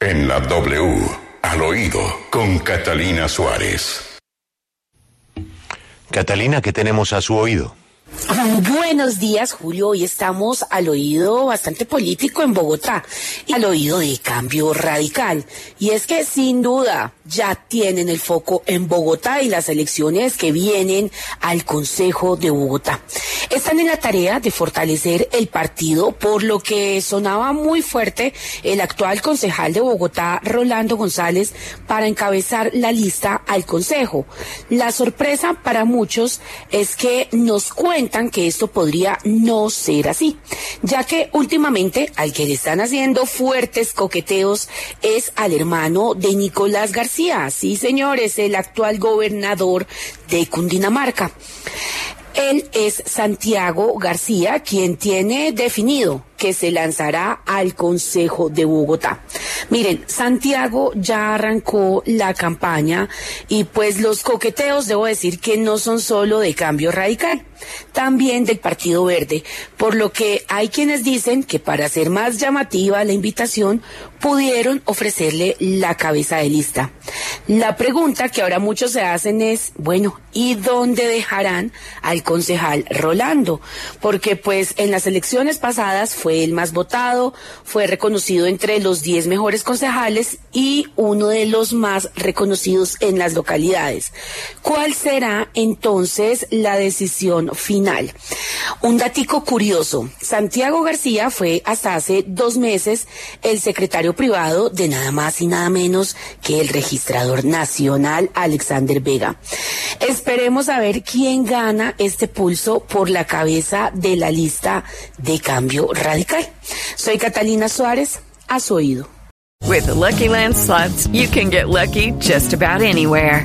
En la W, al oído, con Catalina Suárez. Catalina, ¿qué tenemos a su oído? Buenos días, Julio. Hoy estamos al oído bastante político en Bogotá, y al oído de cambio radical. Y es que sin duda ya tienen el foco en Bogotá y las elecciones que vienen al Consejo de Bogotá. Están en la tarea de fortalecer el partido, por lo que sonaba muy fuerte el actual concejal de Bogotá, Rolando González, para encabezar la lista al Consejo. La sorpresa para muchos es que nos cuentan que esto podría no ser así, ya que últimamente al que le están haciendo fuertes coqueteos es al hermano de Nicolás García, sí señores, el actual gobernador de Cundinamarca. Él es Santiago García, quien tiene definido que se lanzará al Consejo de Bogotá. Miren, Santiago ya arrancó la campaña y pues los coqueteos debo decir que no son solo de cambio radical, también del Partido Verde, por lo que hay quienes dicen que para hacer más llamativa la invitación pudieron ofrecerle la cabeza de lista. La pregunta que ahora muchos se hacen es, bueno, ¿y dónde dejarán al concejal Rolando? Porque pues en las elecciones pasadas fue el más votado, fue reconocido entre los 10 mejores concejales y uno de los más reconocidos en las localidades. ¿Cuál será entonces la decisión final? Un datico curioso, Santiago García fue hasta hace dos meses el secretario privado de nada más y nada menos que el registrador nacional Alexander Vega. Esperemos a ver quién gana este pulso por la cabeza de la lista de cambio radical. Soy Catalina Suárez, a su oído. With Lucky Land you can get lucky just about anywhere.